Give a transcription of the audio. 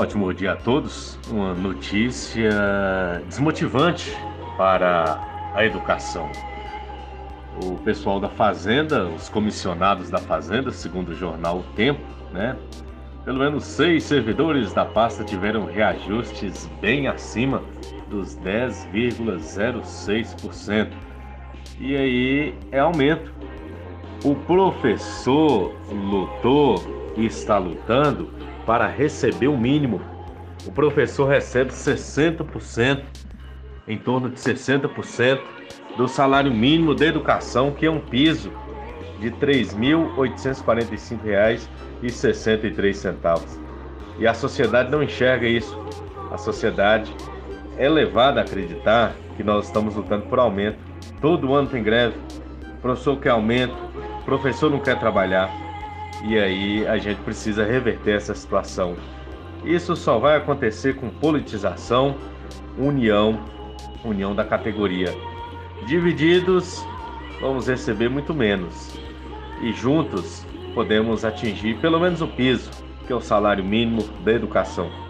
Ótimo dia a todos. Uma notícia desmotivante para a educação. O pessoal da Fazenda, os comissionados da Fazenda, segundo o jornal O Tempo, né? Pelo menos seis servidores da pasta tiveram reajustes bem acima dos 10,06%. E aí é aumento. O professor lutou e está lutando para receber o mínimo. O professor recebe 60%, em torno de 60% do salário mínimo de educação, que é um piso de R$ 3.845,63. E a sociedade não enxerga isso. A sociedade é levada a acreditar que nós estamos lutando por aumento. Todo ano tem greve. O professor quer aumento, o professor não quer trabalhar. E aí a gente precisa reverter essa situação. Isso só vai acontecer com politização, união, união da categoria. Divididos, vamos receber muito menos. E juntos podemos atingir pelo menos o piso, que é o salário mínimo da educação.